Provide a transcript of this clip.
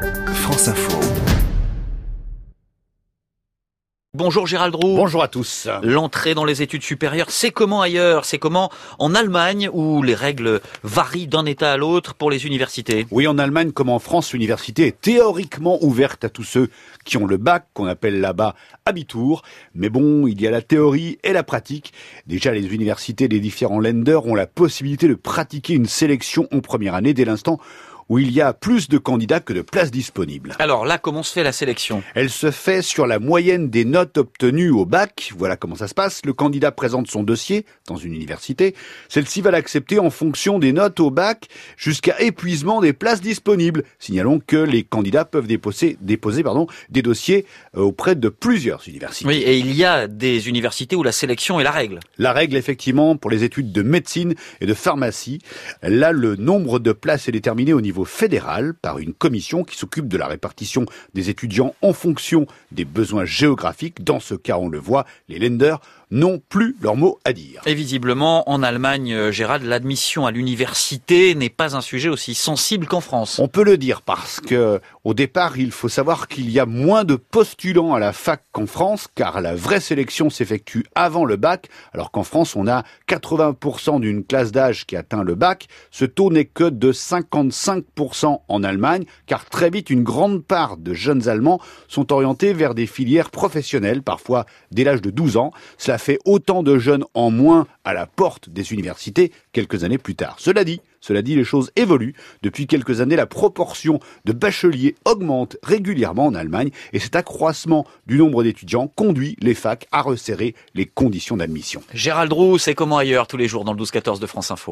France Info. Bonjour Gérald Roux. Bonjour à tous. L'entrée dans les études supérieures, c'est comment ailleurs? C'est comment en Allemagne où les règles varient d'un État à l'autre pour les universités? Oui, en Allemagne comme en France, l'université est théoriquement ouverte à tous ceux qui ont le bac, qu'on appelle là-bas Abitur. Mais bon, il y a la théorie et la pratique. Déjà, les universités des différents lenders ont la possibilité de pratiquer une sélection en première année dès l'instant où il y a plus de candidats que de places disponibles. Alors là, comment se fait la sélection? Elle se fait sur la moyenne des notes obtenues au bac. Voilà comment ça se passe. Le candidat présente son dossier dans une université. Celle-ci va l'accepter en fonction des notes au bac jusqu'à épuisement des places disponibles. Signalons que les candidats peuvent déposer, déposer pardon, des dossiers euh, auprès de plusieurs universités. Oui, et il y a des universités où la sélection est la règle. La règle, effectivement, pour les études de médecine et de pharmacie. Là, le nombre de places est déterminé au niveau fédéral par une commission qui s'occupe de la répartition des étudiants en fonction des besoins géographiques. Dans ce cas, on le voit, les lenders n'ont plus leur mot à dire. Et visiblement, en Allemagne, euh, Gérald, l'admission à l'université n'est pas un sujet aussi sensible qu'en France. On peut le dire parce que, au départ, il faut savoir qu'il y a moins de postulants à la fac qu'en France, car la vraie sélection s'effectue avant le bac, alors qu'en France, on a 80% d'une classe d'âge qui atteint le bac. Ce taux n'est que de 55% en Allemagne, car très vite, une grande part de jeunes Allemands sont orientés vers des filières professionnelles, parfois dès l'âge de 12 ans. Cela fait autant de jeunes en moins à la porte des universités quelques années plus tard. Cela dit, cela les choses évoluent. Depuis quelques années, la proportion de bacheliers augmente régulièrement en Allemagne et cet accroissement du nombre d'étudiants conduit les facs à resserrer les conditions d'admission. Gérald Roux, c'est comment ailleurs tous les jours dans le 12-14 de France Info?